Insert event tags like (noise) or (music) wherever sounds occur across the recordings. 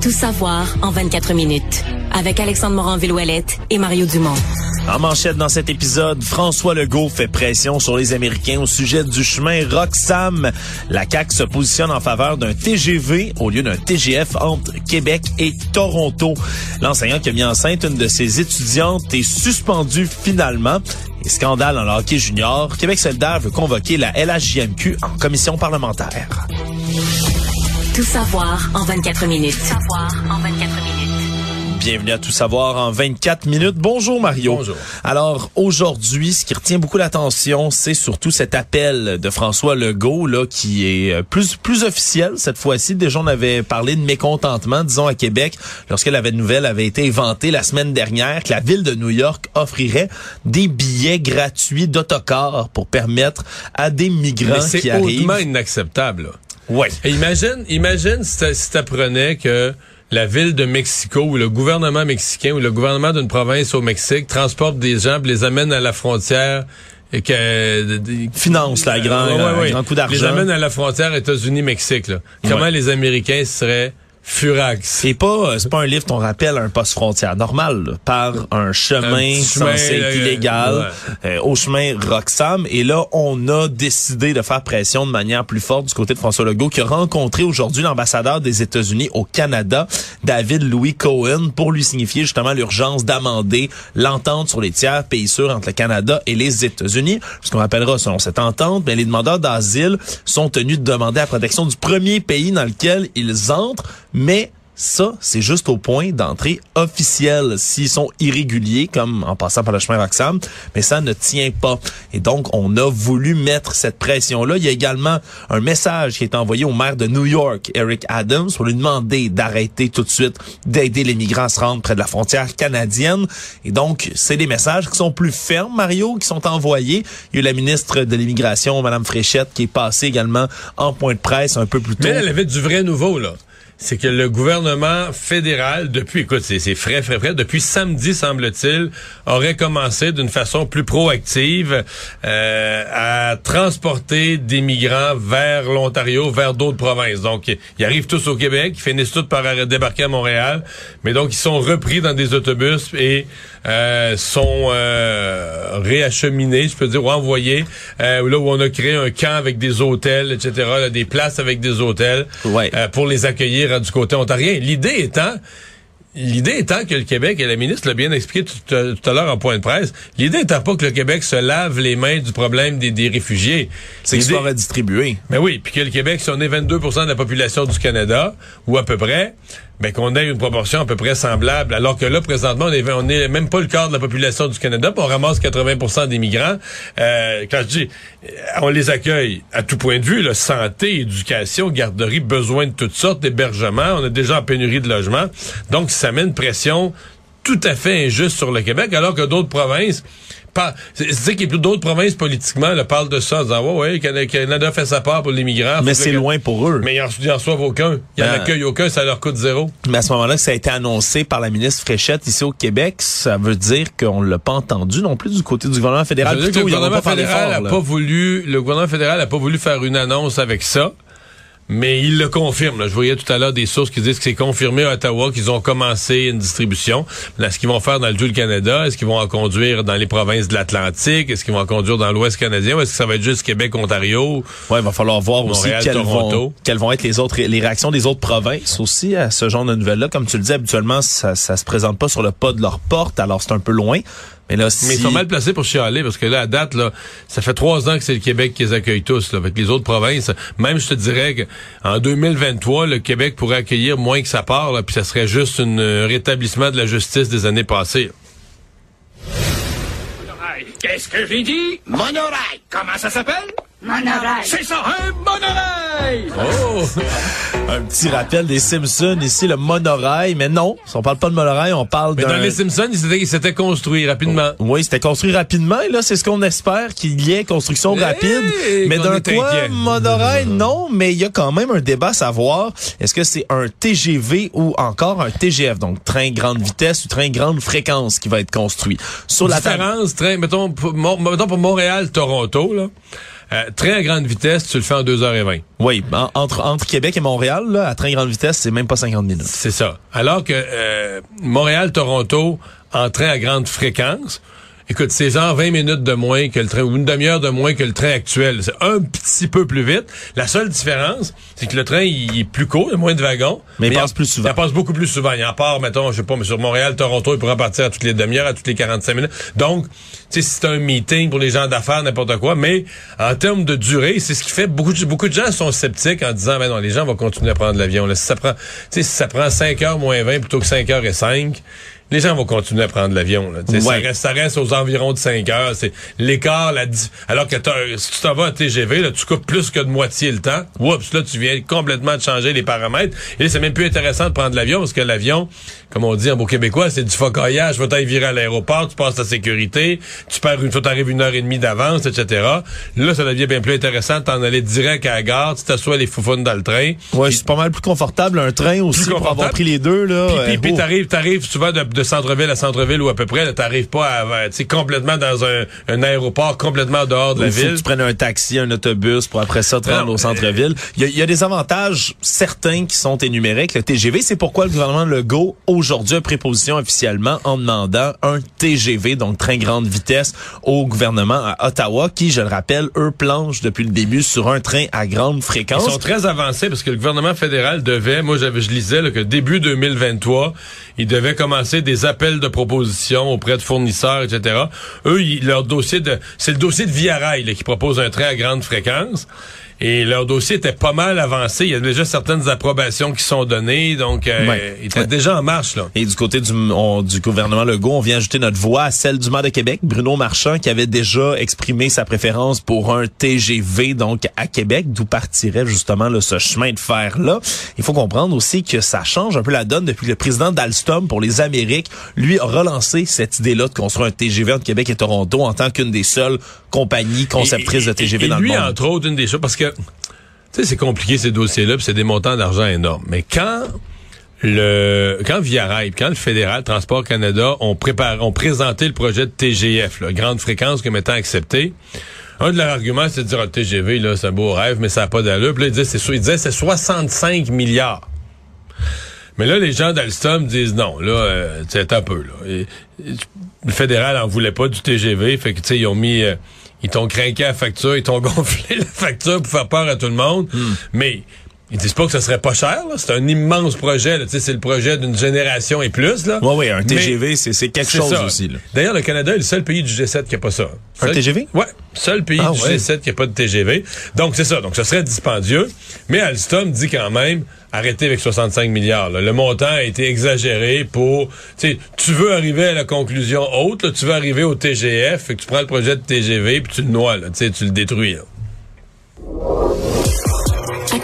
Tout savoir en 24 minutes. Avec Alexandre Morin-Villouellette et Mario Dumont. En manchette dans cet épisode, François Legault fait pression sur les Américains au sujet du chemin Roxham. La CAQ se positionne en faveur d'un TGV au lieu d'un TGF entre Québec et Toronto. L'enseignant qui a mis enceinte une de ses étudiantes est suspendu finalement. Scandale le hockey junior, Québec solidaire veut convoquer la LHJMQ en commission parlementaire. Tout savoir en 24 minutes. Tout savoir en 24 minutes. Bienvenue à Tout savoir en 24 minutes. Bonjour Mario. Bonjour. Alors aujourd'hui, ce qui retient beaucoup l'attention, c'est surtout cet appel de François Legault là qui est euh, plus plus officiel cette fois-ci. Déjà on avait parlé de mécontentement, disons à Québec, lorsque la nouvelle avait été inventée la semaine dernière que la ville de New York offrirait des billets gratuits d'autocar pour permettre à des migrants Mais qui c'est arrivent. hautement inacceptable. là. Ouais. Et imagine, imagine si t'a- si t'apprenais que la ville de Mexico ou le gouvernement mexicain ou le gouvernement d'une province au Mexique transporte des gens, puis les amène à la frontière et que Finance la grand, Ouais, ouais, un ouais. grand coup Les d'argent. amène à la frontière États-Unis-Mexique. là. Comment les Américains seraient furax. C'est pas, euh, c'est pas un livre qu'on rappelle un poste frontière normal, là, par un chemin Un chemin, censé être euh, illégal euh, au chemin Roxham. Et là, on a décidé de faire pression de manière plus forte du côté de François Legault, qui a rencontré aujourd'hui l'ambassadeur des États-Unis au Canada, David Louis Cohen, pour lui signifier justement l'urgence d'amender l'entente sur les tiers pays sûrs entre le Canada et les États-Unis. Ce qu'on rappellera, selon cette entente, ben, les demandeurs d'asile sont tenus de demander la protection du premier pays dans lequel ils entrent, mais ça, c'est juste au point d'entrée officielle s'ils sont irréguliers, comme en passant par le chemin Roxham, mais ça ne tient pas. Et donc, on a voulu mettre cette pression-là. Il y a également un message qui est envoyé au maire de New York, Eric Adams, pour lui demander d'arrêter tout de suite d'aider les migrants à se rendre près de la frontière canadienne. Et donc, c'est des messages qui sont plus fermes, Mario, qui sont envoyés. Il y a eu la ministre de l'Immigration, Madame Fréchette, qui est passée également en point de presse un peu plus tôt. Mais elle avait du vrai nouveau, là. C'est que le gouvernement fédéral, depuis, écoute, c'est frais, frais, frais, depuis samedi, semble-t-il, aurait commencé d'une façon plus proactive euh, à transporter des migrants vers l'Ontario, vers d'autres provinces. Donc, ils arrivent tous au Québec, ils finissent tous par débarquer à Montréal, mais donc ils sont repris dans des autobus et euh, sont euh, réacheminés, je peux dire, ou envoyés, euh, là où on a créé un camp avec des hôtels, etc., là, des places avec des hôtels Ouais. euh, pour les accueillir euh, du côté ontarien. L'idée étant, l'idée étant que le Québec, et la ministre l'a bien expliqué tout, à- tout à l'heure en point de presse, l'idée étant pas que le Québec se lave les mains du problème des, des réfugiés. C'est qu'ils soient redistribués. mais oui, puis que le Québec, si on est 22 de la population du Canada, ou à peu près, ben qu'on ait une proportion à peu près semblable, alors que là, présentement, on est, est même pas le quart de la population du Canada, on ramasse 80% des migrants. Euh, quand je dis, euh, on les accueille à tout point de vue, là, santé, éducation, garderie, besoin de toutes sortes, d'hébergement, on a déjà en pénurie de logements. Donc, ça met une pression tout à fait injuste sur le Québec, alors que d'autres provinces C'est qu'il y a plus d'autres provinces politiquement là, parlent de ça, en disant ouais, ouais, Canada- fait sa part pour les migrants. Mais c'est loin pour eux. Mais ils en, ils en reçoivent aucun. Ils en Ben- accueillent aucun, ça leur coûte zéro. Mais à ce moment-là, ça a été annoncé par la ministre Fréchette ici au Québec, ça veut dire qu'on l'a pas entendu non plus du côté du gouvernement fédéral. Plutôt, le gouvernement fédéral pas voulu, le gouvernement fédéral a pas voulu faire une annonce avec ça. Mais il le confirme. là. Je voyais tout à l'heure des sources qui disent que c'est confirmé à Ottawa qu'ils ont commencé une distribution. Mais Est-ce qu'ils vont faire dans le tout le Canada? Est-ce qu'ils vont en conduire dans les provinces de l'Atlantique? Est-ce qu'ils vont en conduire dans l'Ouest canadien? Ou est-ce que ça va être juste Québec, Ontario? Ouais, il va falloir voir aussi quelles vont, quelles vont être les autres, les réactions des autres provinces aussi à ce genre de nouvelles-là. Comme tu le dis, habituellement, ça, ça se présente pas sur le pas de leur porte, alors c'est un peu loin. Mais là, si... Mais ils sont mal placés pour chialer parce que là, à date, là, ça fait trois ans que c'est le Québec qui les accueille tous. Là, avec les autres provinces, même je te dirais que en 2023, le Québec pourrait accueillir moins que sa part, là, puis ça serait juste un rétablissement de la justice des années passées. Qu'est-ce que j'ai dit? Monorail. Comment ça s'appelle? Monorail. C'est ça, un monorail! Oh! (laughs) Un petit rappel des Simpsons, ici le monorail, mais non, on parle pas de monorail, on parle Mais d'un... dans les Simpsons, il s'était- construit rapidement. Oui, c'était construit rapidement et là, c'est ce qu'on espère qu'il y ait construction rapide. mais d'un quoi, inquiet. monorail, non, mais il y a quand même un débat à savoir, est-ce que c'est un TGV ou encore un TGF, donc train grande vitesse ou train grande fréquence qui va être construit. Sur la différence, train, mettons, pour, Mon- mettons pour Montréal-Toronto, là, euh, à grande vitesse, tu le fais en 2h20. Oui, en- entre, entre Québec et Montréal, là, à train grande vitesse, c'est même pas 50 minutes. C'est ça. Alors que euh, Montréal-Toronto, en train à grande fréquence, écoute, c'est genre 20 minutes de moins que le train, ou une demi-heure de moins que le train actuel. C'est un petit peu plus vite. La seule différence, c'est que le train, il est plus court, il y a moins de wagons. Mais il passe plus souvent. Il passe beaucoup plus souvent. Il en part, mettons, je sais pas, mais sur Montréal-Toronto, il pourra partir à toutes les demi-heures, à toutes les 45 minutes. Donc, tu sais, c'est un meeting pour les gens d'affaires, n'importe quoi, mais en termes de durée, c'est ce qui fait beaucoup de, beaucoup de gens sont sceptiques en disant, ben non, les gens vont continuer à prendre l'avion. Si ça prend, tu sais, si ça prend 5 heures moins 20 plutôt que 5 heures et 5, les gens vont continuer à prendre l'avion. Ouais. Ça, reste, ça reste aux environs de 5 heures. C'est l'écart, la alors que si tu t'en vas à TGV, là, tu coupes plus que de moitié le temps. Oups, là, tu viens complètement de changer les paramètres. Et là, c'est même plus intéressant de prendre l'avion parce que l'avion, comme on dit en beau québécois, c'est du focaillage. Faut t'aller virer à l'aéroport, tu passes ta sécurité, tu perds une, faut t'arriver une heure et demie d'avance, etc. Là, ça devient bien plus intéressant de t'en aller direct à la gare, tu t'assois les foufounes dans le train. Ouais, c'est pas mal plus confortable un train aussi pour avoir pris les deux là. Puis, puis, puis oh. t'arrives, t'arrives souvent de, de centre-ville à centre-ville ou à peu près, t'arrives pas à, tu sais, complètement dans un, un aéroport complètement dehors de la Il faut que ville. tu prennes un taxi, un autobus pour après ça te rendre au centre-ville. Il y, y a des avantages certains qui sont énumérés avec le TGV. C'est pourquoi le gouvernement Legault, aujourd'hui, a pris position officiellement en demandant un TGV, donc train grande vitesse, au gouvernement à Ottawa, qui, je le rappelle, eux planchent depuis le début sur un train à grande Ils fréquence. sont très avancés parce que le gouvernement fédéral devait, moi je lisais là, que début 2023, il devait commencer des appels de propositions auprès de fournisseurs, etc. Eux, ils- leur dossier de, c'est le dossier de Via Rail là, qui propose un train à grande fréquence. Et leur dossier était pas mal avancé. Il y a déjà certaines approbations qui sont données, donc euh, Ouais. il était Ouais. déjà en marche là. Et du côté du, on- du gouvernement Legault, on vient ajouter notre voix à celle du maire de Québec, Bruno Marchand, qui avait déjà exprimé sa préférence pour un TGV, donc à Québec, d'où partirait justement là, ce chemin de fer-là. Il faut comprendre aussi que ça change un peu la donne depuis que le président d'Alstom pour les Amériques, lui, a relancé cette idée-là de construire un TGV entre Québec et Toronto en tant qu'une des seules compagnies conceptrices de Et- TGV et dans lui, le monde. entre autres, une des choses, parce que, tu sais, c'est compliqué ces dossiers-là, puis c'est des montants d'argent énormes. Mais quand le, quand Via Rail, quand le fédéral Transport Canada ont préparé, ont présenté le projet de TGF, là, grande fréquence comme étant accepté, un de leurs arguments, c'est de dire, ah, le TGV, là, c'est un beau rêve, mais ça n'a pas d'allure. Puis là, ils disaient, ils disaient, c'est 65 milliards. Mais là, les gens d'Alstom disent non, là, euh, c'est un peu, là. Et- et le fédéral en voulait pas du TGV, fait que, tu sais, ils ont mis, euh, ils t'ont craqué la facture, ils t'ont (laughs) gonflé la facture pour faire peur à tout le monde. Mais ils disent pas que ce serait pas cher, là. C'est un immense projet, là. Tu sais, c'est le projet d'une génération et plus, là. Ouais, ouais, un TGV, c'est c'est quelque chose ça. aussi. Là. D'ailleurs, le Canada est le seul pays du G7 qui a pas ça. Un TGV? Ouais, seul pays Ah du ouais. G7 qui a pas de TGV. Donc c'est ça. Donc ce serait dispendieux. Mais Alstom dit quand même arrêtez avec 65 milliards. là. Le montant a été exagéré pour. Tu sais, tu veux arriver à la conclusion haute. là, tu veux arriver au TGF. Fait que tu prends le projet de TGV puis tu le noies. Là, tu sais, tu le détruis. là.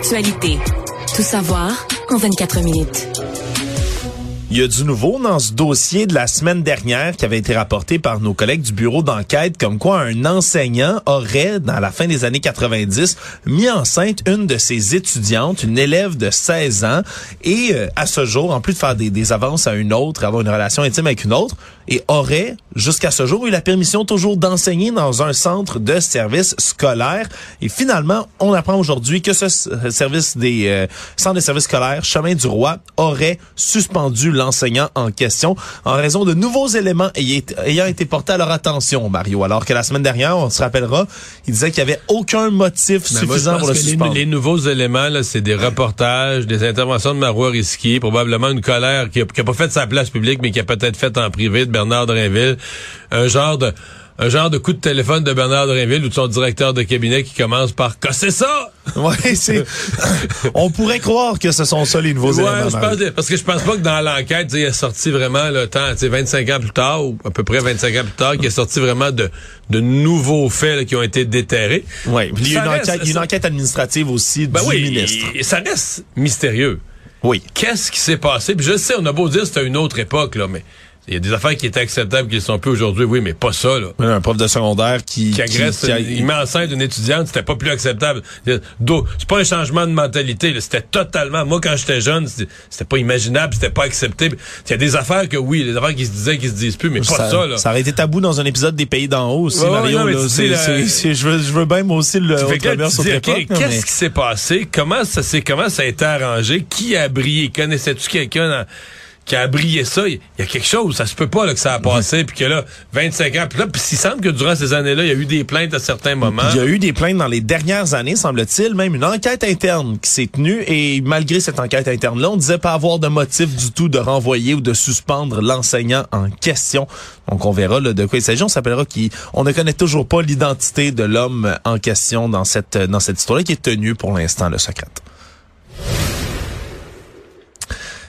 Tout savoir en 24 minutes. Il y a du nouveau dans ce dossier de la semaine dernière qui avait été rapporté par nos collègues du bureau d'enquête comme quoi un enseignant aurait, dans la fin des années 90, mis enceinte une de ses étudiantes, une élève de 16 ans, et euh, à ce jour, en plus de faire des avances à une autre, avoir une relation intime avec une autre, et aurait, jusqu'à ce jour, eu la permission toujours d'enseigner dans un centre de service scolaire. Et finalement, on apprend aujourd'hui que ce s- service des euh, centres de services scolaires, Chemin du Roi, aurait suspendu l'enseignant en question en raison de nouveaux éléments ayant été portés à leur attention, Mario. Alors que la semaine dernière, on se rappellera, il disait qu'il n'y avait aucun motif Ben, suffisant pour le que les- suspendre. Les, nouveaux éléments, là, c'est des reportages, des interventions de Marois Risky, probablement une colère qui a, qui a pas fait sa place publique, mais qui a peut-être fait en privé de Bernard Drinville. Un genre de un genre de coup de téléphone de Bernard Drinville ou de son directeur de cabinet qui commence par casser ça? (laughs) Ouais, c'est. (laughs) On pourrait croire que ce sont ça les nouveaux Ouais, éléments. je pense, parce que je pense pas que dans l'enquête, il est sorti vraiment le temps, tu sais, 25 ans plus tard, ou à peu près 25 ans plus tard, qu'il est sorti vraiment de, de nouveaux faits là, qui ont été déterrés. Puis il y a une reste- enquête, une administrative aussi Ben du oui, ministre. et- et ça reste mystérieux. Oui. Qu'est-ce qui s'est passé? Puis je sais, on a beau dire que c'était une autre époque, là, mais il y a des affaires qui étaient acceptables qui ne sont plus aujourd'hui. Oui, mais pas ça, là. Un prof de secondaire qui. Qui agresse, qui a- il met enceinte une étudiante, c'était pas plus acceptable. C'est pas un changement de mentalité, c'était totalement. Moi, quand j'étais jeune, c'était pas imaginable, c'était pas accepté. Il y a des affaires que oui, des affaires qui se disaient, qui se disent plus, mais pas ça, là. ça aurait été tabou dans un épisode des Pays d'en haut aussi, Ouais, ouais, Mario. non, là. je, veux, je veux bien, moi aussi, le qu'est-ce mais- qui s'est passé? Comment ça s'est, comment ça a été arrangé? Qui a brillé? Connaissais-tu quelqu'un dans- qui a brillé ça? Il y a quelque chose. Ça se peut pas, là, que ça a passé, puis que là, 25 ans. Puis là, puis il semble que durant ces années-là, il y a eu des plaintes à certains moments. Il y a eu des plaintes dans les dernières années, semble-t-il, même une enquête interne qui s'est tenue et malgré cette enquête interne-là, on disait pas avoir de motif du tout de renvoyer ou de suspendre l'enseignant en question. Donc on verra là, de quoi il s'agit. On s'appellera qui, on ne connaît toujours pas l'identité de l'homme en question dans cette dans cette histoire-là qui est tenue pour l'instant le secrète.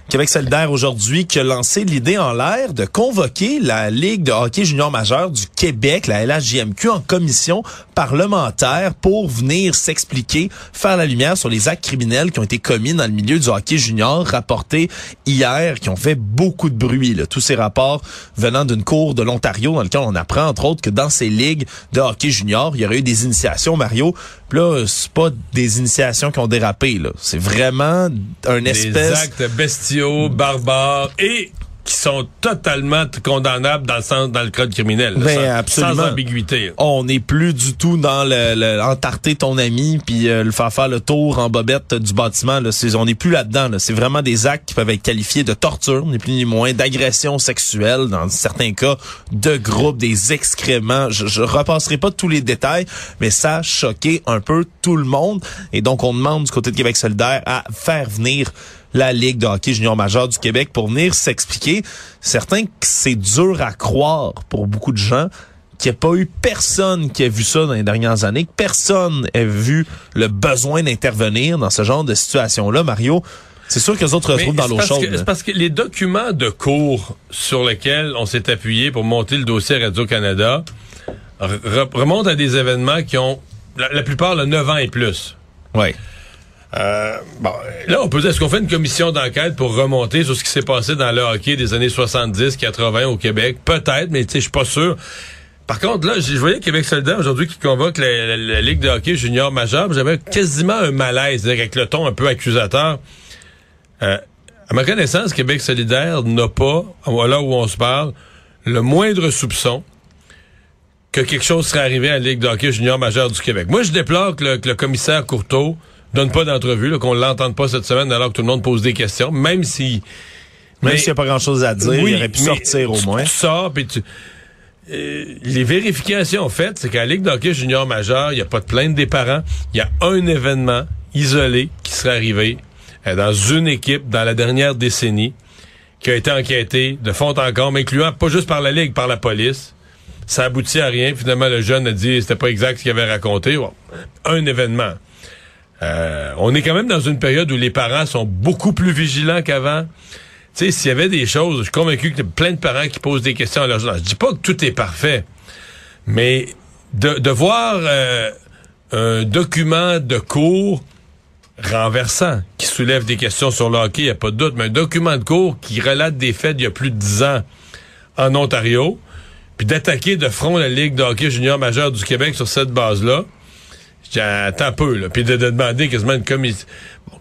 Québec solidaire aujourd'hui qui a lancé l'idée en l'air de convoquer la Ligue de hockey junior majeur du Québec, la LHJMQ, en commission parlementaire pour venir s'expliquer, faire la lumière sur les actes criminels qui ont été commis dans le milieu du hockey junior, rapportés hier, qui ont fait beaucoup de bruit. Là. Tous ces rapports venant d'une cour de l'Ontario dans lequel on apprend, entre autres, que dans ces ligues de hockey junior, il y aurait eu des initiations, Mario. Puis là, c'est pas des initiations qui ont dérapé. là. C'est vraiment un des espèce... actes bestiaux, barbares et qui sont totalement condamnables dans le sens dans le code criminel. là, Ben, sans, absolument. sans ambiguïté. on n'est plus du tout dans le, le entarter ton ami puis euh, le faire faire le tour en bobette du bâtiment. Là. On n'est plus là-dedans. Là. C'est vraiment des actes qui peuvent être qualifiés de torture, ni plus ni moins, d'agression sexuelle, dans certains cas, de groupe, des excréments. Je, je repasserai pas tous les détails, mais ça a choqué un peu tout le monde. Et donc, on demande du côté de Québec solidaire à faire venir la Ligue de hockey junior majeur du Québec pour venir s'expliquer. Certains que c'est dur à croire pour beaucoup de gens qu'il n'y a pas eu personne qui a vu ça dans les dernières années, que personne ait vu le besoin d'intervenir dans ce genre de situation-là, Mario. C'est sûr que les autres Mais retrouvent dans l'eau parce chaude. C'est parce que les documents de cours sur lesquels on s'est appuyé pour monter le dossier Radio-Canada re- re- remontent à des événements qui ont, la, la plupart, le 9 ans et plus. Ouais. Euh, bon, là, on peut dire, est-ce qu'on fait une commission d'enquête pour remonter sur ce qui s'est passé dans le hockey des années 70, 80 au Québec? Peut-être, mais tu sais, je suis pas sûr. Par contre, là, je voyais Québec solidaire aujourd'hui qui convoque la, Ligue de hockey junior majeur. J'avais quasiment un malaise, avec le ton un peu accusateur. Euh, à ma connaissance, Québec solidaire n'a pas, là où on se parle, le moindre soupçon que quelque chose serait arrivé à la Ligue de hockey junior majeur du Québec. Moi, je déplore que le, que le commissaire Courteau donne pas d'entrevue, qu'on l'entende pas cette semaine alors que tout le monde pose des questions, même si... Même s'il n'y a pas grand-chose à dire, Oui, il aurait pu sortir au moins. Tu sors, puis tu... Euh, les vérifications faites, c'est qu'à la Ligue de hockey junior majeur, il n'y a pas de plainte des parents. Il y a un événement isolé qui serait arrivé euh, dans une équipe dans la dernière décennie qui a été enquêté de fond en comble, incluant pas juste par la Ligue, par la police. Ça aboutit à rien. Finalement, le jeune a dit c'était pas exact ce qu'il avait raconté. Bon, un événement. Euh, on est quand même dans une période où les parents sont beaucoup plus vigilants qu'avant. Tu sais, s'il y avait des choses, je suis convaincu qu'il y a plein de parents qui posent des questions à leurs enfants. Je dis pas que tout est parfait, mais de, voir euh, un document de cours renversant qui soulève des questions sur le hockey, il n'y a pas de doute, mais un document de cours qui relate des faits d'il y a plus de dix ans en Ontario, puis d'attaquer de front la Ligue de hockey junior majeur du Québec sur cette base-là, attends un peu, là, puis de, de demander quasiment une commission,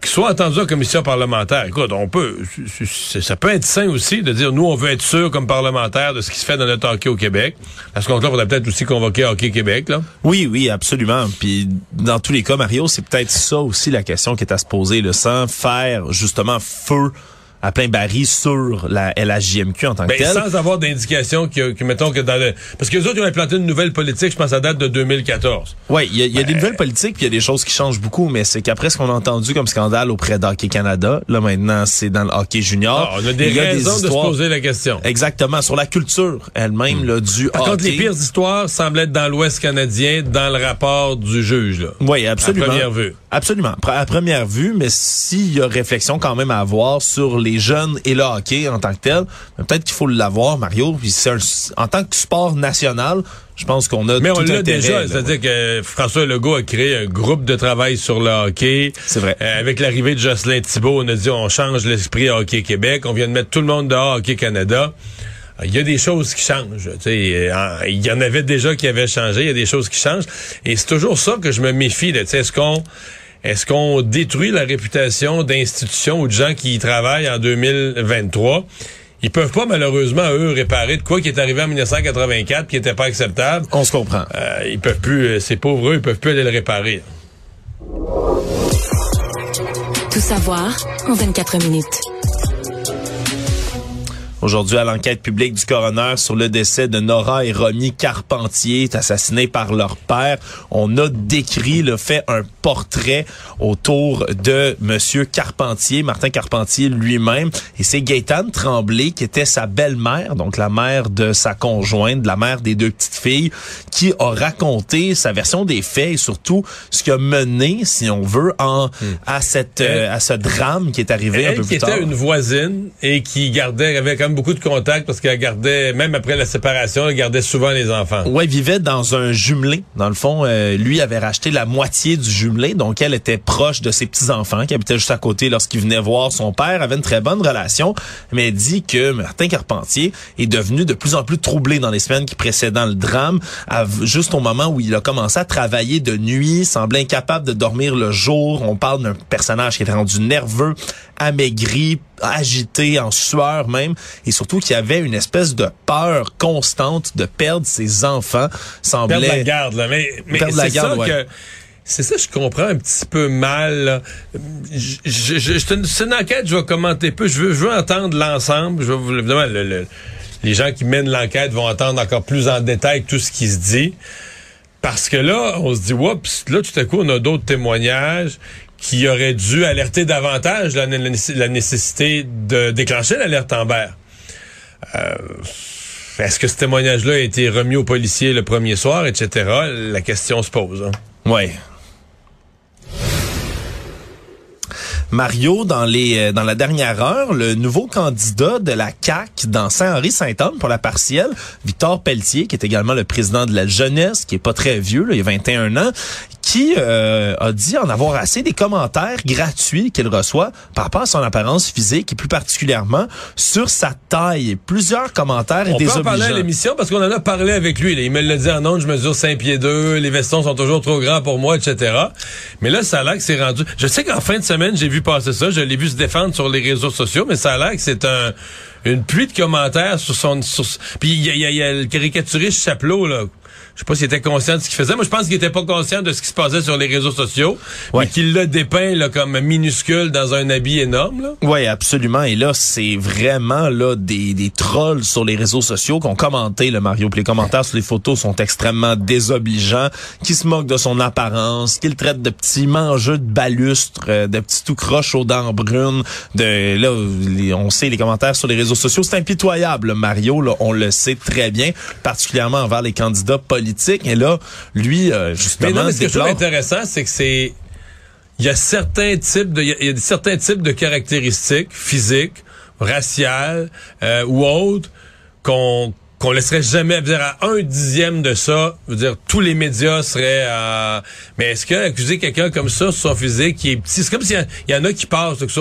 qu'il soit entendu en commission parlementaire. Écoute, on peut, ça peut être sain aussi de dire, nous, on veut être sûr comme parlementaire de ce qui se fait dans notre hockey au Québec. À ce compte-là, on faudrait peut-être aussi convoquer Hockey Québec, là. Oui, oui, absolument. Puis dans tous les cas, Mario, c'est peut-être ça aussi la question qui est à se poser, là, sans faire justement feu à plein baril sur la LHJMQ en tant que Ben, telle. sans avoir d'indication que, que, mettons que dans le... Parce que les autres, ils ont implanté une nouvelle politique, je pense, à date de 2014. Oui, il y a, y a des nouvelles politiques, puis il y a des choses qui changent beaucoup, mais c'est qu'après ce qu'on a entendu comme scandale auprès d'Hockey Canada, là maintenant c'est dans le hockey junior. Ah, on a des il raisons de se poser la question. Exactement, sur la culture elle-même là, du Par contre, hockey. les pires histoires semblent être dans l'Ouest canadien, dans le rapport du juge. Là. Oui, absolument. À première vue. Absolument. À première vue, mais s'il y a réflexion quand même à avoir sur les jeunes et le hockey en tant que tel, ben, peut-être qu'il faut l'avoir, Mario. Puis c'est un- en tant que sport national, je pense qu'on a Mais tout on l'a déjà, c'est-à-dire que François Legault a créé un groupe de travail sur le hockey. C'est vrai. Euh, avec l'arrivée de Jocelyn Thibault, on a dit on change l'esprit Hockey Québec, on vient de mettre tout le monde dehors Hockey Canada. Euh, Il y a des choses qui changent. tu sais, euh, Il y en avait déjà qui avaient changé, il y a des choses qui changent. Et c'est toujours ça que je me méfie. là, tu sais, Est-ce qu'on est-ce qu'on détruit la réputation d'institutions ou de gens qui y travaillent en 2023? Ils peuvent pas, malheureusement, eux, réparer de quoi qui est arrivé en 1984 qui était pas acceptable. On se comprend. Euh, ils peuvent plus, euh, ces pauvres, eux, ils peuvent plus aller le réparer. Tout savoir en 24 minutes. Aujourd'hui, à l'enquête publique du coroner sur le décès de Nora et Romy Carpentier, assassinés par leur père, on a décrit le fait un portrait autour de Monsieur Carpentier, Martin Carpentier lui-même, et c'est Gaétane Tremblay qui était sa belle-mère, donc la mère de sa conjointe, la mère des deux petites filles, qui a raconté sa version des faits et surtout ce qui a mené, si on veut, en à cette euh, à ce drame qui est arrivé un Elle peu qui plus était tard. une voisine et qui gardait, avait même beaucoup de contacts parce qu'elle gardait, même après la séparation, elle gardait souvent les enfants. Ouais, il vivait dans un jumelé. Dans le fond, euh, lui avait racheté la moitié du jumelé, donc elle était proche de ses petits-enfants qui habitaient juste à côté lorsqu'il venait voir son père, avait une très bonne relation, mais elle dit que Martin Carpentier est devenu de plus en plus troublé dans les semaines qui précédant le drame, juste au moment où il a commencé à travailler de nuit, semblait incapable de dormir le jour. On parle d'un personnage qui était rendu nerveux, amaigri, agité, en sueur même, et surtout qu'il y avait une espèce de peur constante de perdre ses enfants. Semblait Perdre la garde, là. Mais, mais Perdre la c'est garde, ça ouais. que. C'est ça, je comprends un petit peu mal. là. Je, je, je- c'est une- enquête, je vais commenter peu. Je veux, je veux entendre l'ensemble. Je veux, vous- évidemment, le- le- les gens qui mènent l'enquête vont entendre encore plus en détail tout ce qui se dit. Parce que là, on se dit, oups, là, tout à coup, on a d'autres témoignages qui auraient dû alerter davantage la, la nécess- la nécessité de déclencher l'alerte Amber. Euh, Est-ce que ce témoignage-là a été remis aux policiers le premier soir, etc.? La question se pose. hein. Ouais. Mario, dans les euh, dans la dernière heure, le nouveau candidat de la CAC dans Saint-Henri-Saint-Anne pour la partielle, Victor Pelletier, qui est également le président de la jeunesse, qui est pas très vieux, là, il a 21 ans, qui euh, a dit en avoir assez des commentaires gratuits qu'il reçoit par rapport à son apparence physique et plus particulièrement sur sa taille. Plusieurs commentaires et On peut en parler à désobligeants. l'émission parce qu'on en a parlé avec lui. là. Il me l'a dit en ondes, je mesure 5 pieds 2, les vestons sont toujours trop grands pour moi, etc. Mais là, ça a l'air que c'est rendu... Je sais qu'en fin de semaine, j'ai vu passer ça, je l'ai vu se défendre sur les réseaux sociaux, mais ça a l'air que c'est un une pluie de commentaires sur son... Sur... Puis il y a, il y a- il y a le caricaturiste Chapelot, là. Je sais pas s'il était conscient de ce qu'il faisait. Moi, je pense qu'il était pas conscient de ce qui se passait sur les réseaux sociaux, Ouais. mais qu'il l'a dépeint là, comme minuscule dans un habit énorme. Là. Oui, absolument. Et là, c'est vraiment là des, des trolls sur les réseaux sociaux qui ont commenté le Mario. Puis les commentaires sur les photos sont extrêmement désobligeants, qui se moquent de son apparence, qui le traitent de petits mangeux de balustre, euh, de petits tout croches aux dents brunes. De là, les- on sait les commentaires sur les réseaux sociaux, c'est impitoyable. le Mario, là, on le sait très bien, particulièrement envers les candidats politiques. Et là, lui, euh, Mais justement, non, mais ce que je trouve intéressant, c'est que c'est. Il y a certains types de. Il y a- il y a certains types de caractéristiques physiques, raciales euh, ou autres qu'on qu'on laisserait jamais dire à un dixième de ça, je veux dire tous les médias seraient à mais est-ce que accuser quelqu'un comme ça sur son physique qui est petit, c'est comme s'il y, y en a qui passent que ça,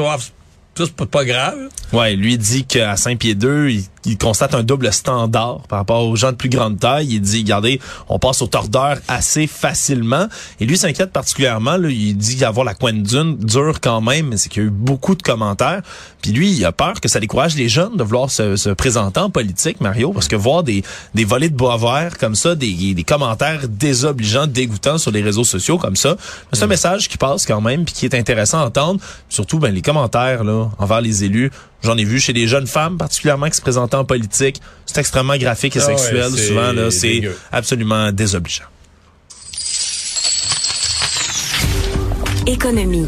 ça c'est pas, grave. Ouais, lui dit qu'à 5 pieds 2, il, il constate un double standard par rapport aux gens de plus grande taille. Il dit, regardez, on passe au tordeur assez facilement. Et lui s'inquiète particulièrement. Là, il dit avoir la coine dune dure quand même, mais c'est qu'il y a eu beaucoup de commentaires. Puis lui, il a peur que ça décourage les jeunes de vouloir se, se présenter en politique, Mario, parce que voir des, des volets de bois vert comme ça, des, des commentaires désobligeants, dégoûtants sur les réseaux sociaux comme ça, c'est un message qui passe quand même, puis qui est intéressant à entendre. Surtout, ben les commentaires là, là, envers les élus. J'en ai vu chez des jeunes femmes, particulièrement qui se présentaient en politique. C'est extrêmement graphique et Ah sexuel. Souvent, là, c'est absolument désobligeant. Économie.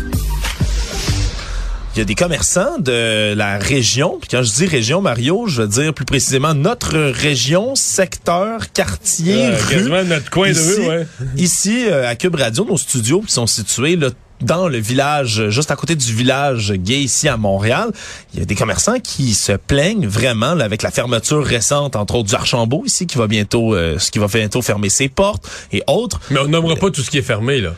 Il y a des commerçants de la région, puis quand je dis région, Mario, je veux dire plus précisément notre région, secteur, quartier, Euh, rue. quasiment notre coin de ici, rue, ouais. Ici, euh, à Cube Radio, nos studios qui sont situés là, dans le village, euh, juste à côté du village gay ici à Montréal, il y a des commerçants qui se plaignent vraiment là, avec la fermeture récente, entre autres du Archambault ici, qui va bientôt, euh, ce qui va bientôt fermer ses portes et autres. Mais on nommera pas tout ce qui est fermé, là.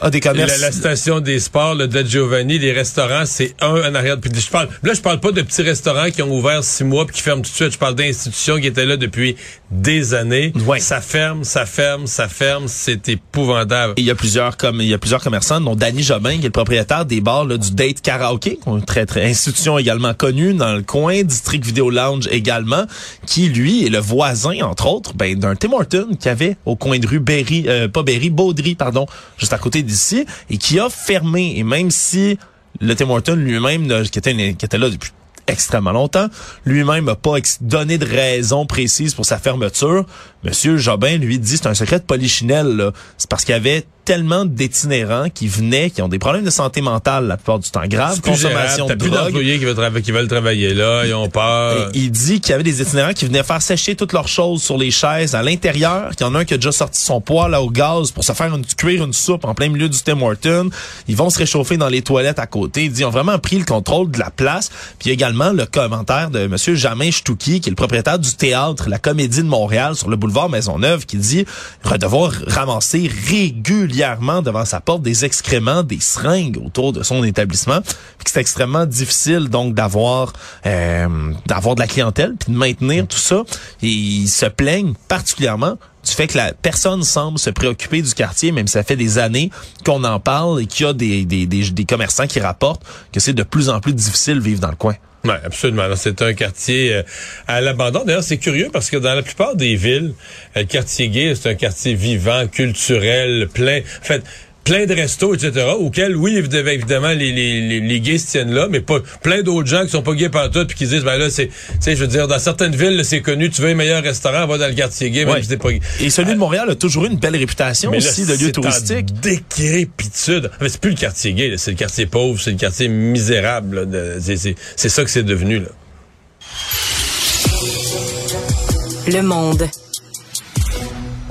Ah, des La, commerces. la station des sports, le De Giovanni, les restaurants, c'est un en arrière. Puis je parle, là, je parle pas de petits restaurants qui ont ouvert six mois puis qui ferment tout de suite. Je parle d'institutions qui étaient là depuis des années. Ouais. Ça ferme, ça ferme, ça ferme. C'est épouvantable. Il y a plusieurs comme il y a plusieurs commerçants dont Danny Jobin qui est le propriétaire des bars là, du Date Karaoke, une très très institution également connue dans le coin, District Video Lounge également, qui lui est le voisin entre autres ben, d'un Tim Horton qui avait au coin de rue Berry euh, pas Berry, Baudry pardon, juste à côté d'ici et qui a fermé et même si le Tim Horton lui-même qui était qui était là depuis extrêmement longtemps. Lui-même n'a pas donné de raison précise pour sa fermeture. Monsieur Jobin, lui, dit c'est un secret de polichinelle. là. C'est parce qu'il y avait tellement d'itinérants qui venaient, qui ont des problèmes de santé mentale la plupart du temps plus gérable. consommation T'as de plus drogue. d'employés qui veulent, trava- qui veulent travailler là. Ils ont peur. Et il dit qu'il y avait des itinérants qui venaient faire sécher toutes leurs choses sur les chaises à l'intérieur, qu'il y en a un qui a déjà sorti son poêle au gaz pour se faire une, cuire une soupe en plein milieu du Tim Horton. Ils vont se réchauffer dans les toilettes à côté. Il dit, ils ont vraiment pris le contrôle de la place. Puis également le commentaire de Monsieur Jamin Stouki, qui est le propriétaire du théâtre La Comédie de Montréal sur le boulevard Maisonneuve, qui dit devoir ramasser régulièrement devant sa porte des excréments, des seringues autour de son établissement. C'est extrêmement difficile donc d'avoir euh, d'avoir de la clientèle puis de maintenir tout ça. Et ils se plaignent particulièrement du fait que la personne semble se préoccuper du quartier, même si ça fait des années qu'on en parle et qu'il y a des, des, des, des commerçants qui rapportent que c'est de plus en plus difficile de vivre dans le coin. Oui, absolument. C'est un quartier euh, à l'abandon. D'ailleurs, c'est curieux parce que dans la plupart des villes, euh, le quartier gay, c'est un quartier vivant, culturel, plein. En fait, plein de restos, etc., auxquels, oui, évidemment, évidemment les, les, les, les gays se tiennent là, mais pas plein d'autres gens qui sont pas gays partout puis qui disent, ben là, c'est, tu sais, je veux dire, dans certaines villes, là, c'est connu, tu veux un meilleur restaurant, va dans le quartier gay, même Ouais. si t'es pas gay. Et celui de Montréal a toujours eu une belle réputation Mais là, aussi de lieu en touristique. décrépitude. En fait, c'est plus le quartier gay, là, c'est le quartier pauvre, c'est le quartier misérable. là, de- c'est, c'est, c'est ça que c'est devenu. Là. Le monde.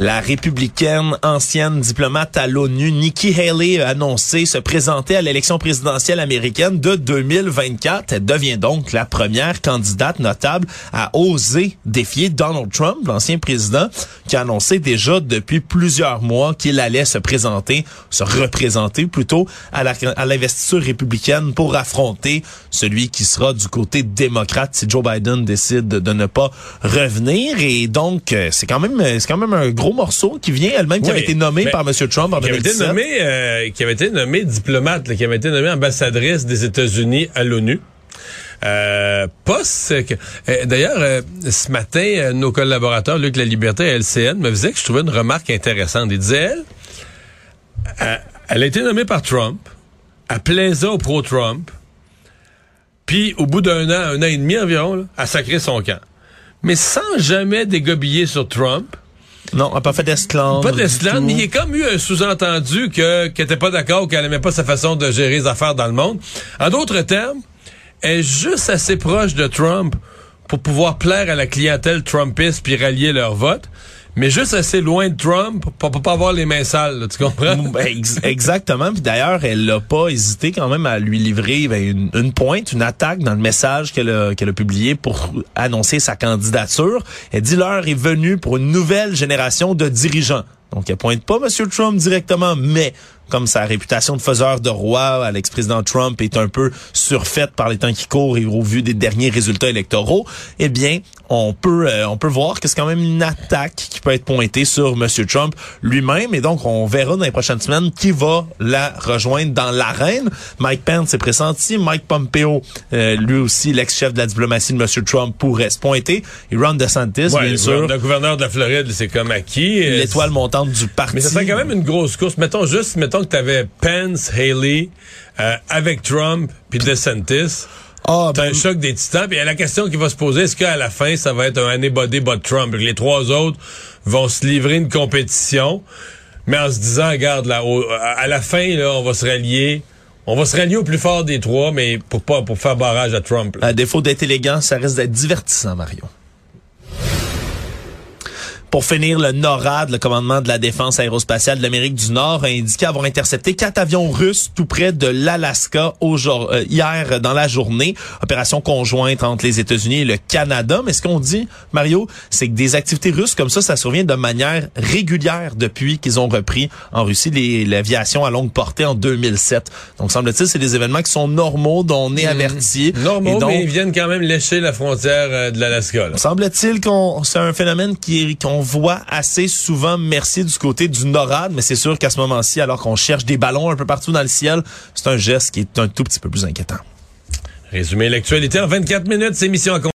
La républicaine ancienne diplomate à l'ONU, Nikki Haley, a annoncé se présenter à l'élection présidentielle américaine de 2024. Elle devient donc la première candidate notable à oser défier Donald Trump, l'ancien président, qui a annoncé déjà depuis plusieurs mois qu'il allait se présenter, se représenter plutôt à l'investiture républicaine pour affronter celui qui sera du côté démocrate si Joe Biden décide de ne pas revenir. Et donc, euh, c'est quand même, c'est quand même un gros morceau qui vient elle-même, qui avait été nommé mais par M. Trump en qui avait été 2017. nommée, euh, qui avait été nommée diplomate, là, qui avait été nommée ambassadrice des États-Unis à l'ONU. Euh, poste que- euh, D'ailleurs, euh, ce matin, euh, nos collaborateurs, Luc La Liberté et LCN, me faisaient que je trouvais une remarque intéressante. Ils disaient, elle, euh, elle a été nommée par Trump, elle plaisait au pro-Trump, puis au bout d'un an, un an et demi environ, là, elle sacré son camp. Mais sans jamais dégobiller sur Trump, Non, elle n'a pas fait d'esclandre. pas tout. mais il y a comme eu un sous-entendu que qu'elle était pas d'accord, qu'elle aimait pas sa façon de gérer les affaires dans le monde. En d'autres termes, elle est juste assez proche de Trump pour pouvoir plaire à la clientèle trumpiste puis rallier leur vote, mais juste assez loin de Trump pour, pas avoir les mains sales, là, tu comprends? Ben, ex- exactement. Puis d'ailleurs, elle n'a pas hésité quand même à lui livrer ben, une, une pointe, une attaque dans le message qu'elle a, qu'elle a publié pour annoncer sa candidature. Elle dit l'heure est venue pour une nouvelle génération de dirigeants. Donc, elle pointe pas M. Trump directement, mais comme sa réputation de faiseur de roi à l'ex-président Trump est un peu surfaite par les temps qui courent et au vu des derniers résultats électoraux, eh bien, on peut euh, on peut voir que c'est quand même une attaque qui peut être pointée sur M. Trump lui-même. Et donc, on verra dans les prochaines semaines qui va la rejoindre dans l'arène. Mike Pence s'est pressenti. Mike Pompeo, euh, lui aussi, l'ex-chef de la diplomatie de M. Trump, pourrait se pointer. Et Ron DeSantis, Ouais, bien sûr, le gouverneur de la Floride, c'est comme acquis. L'étoile montante du parti. Mais ça serait quand même une grosse course. Mettons juste, mettons que tu avais Pence, Haley, euh, avec Trump, puis DeSantis. Ah, C'est ben, un choc des titans. Puis la question qui va se poser, est-ce qu'à la fin, ça va être un anybody but Trump? Les trois autres vont se livrer une compétition, mais en se disant, regarde, là, au- à la fin, là, on va se rallier. On va se rallier au plus fort des trois, mais pour pas pour faire barrage à Trump. là. à défaut d'être élégant, ça risque d'être divertissant, Mario. Pour finir, le NORAD, le commandement de la défense aérospatiale de l'Amérique du Nord, a indiqué avoir intercepté quatre avions russes tout près de l'Alaska euh, hier dans la journée. Opération conjointe entre les États-Unis et le Canada. Mais ce qu'on dit, Mario, c'est que des activités russes comme ça, ça survient de manière régulière depuis qu'ils ont repris en Russie l'aviation à longue portée en 2007. Donc, semble-t-il, c'est des événements qui sont normaux, dont on est averti. Normaux, Et donc, mais ils viennent quand même lécher la frontière euh, de l'Alaska. Semble-t-il qu'on c'est un phénomène qui qu'on voit assez souvent merci du côté du NORAD, mais c'est sûr qu'à ce moment-ci, alors qu'on cherche des ballons un peu partout dans le ciel, c'est un geste qui est un tout petit peu plus inquiétant. Résumé l'actualité en 24 minutes, c'est mission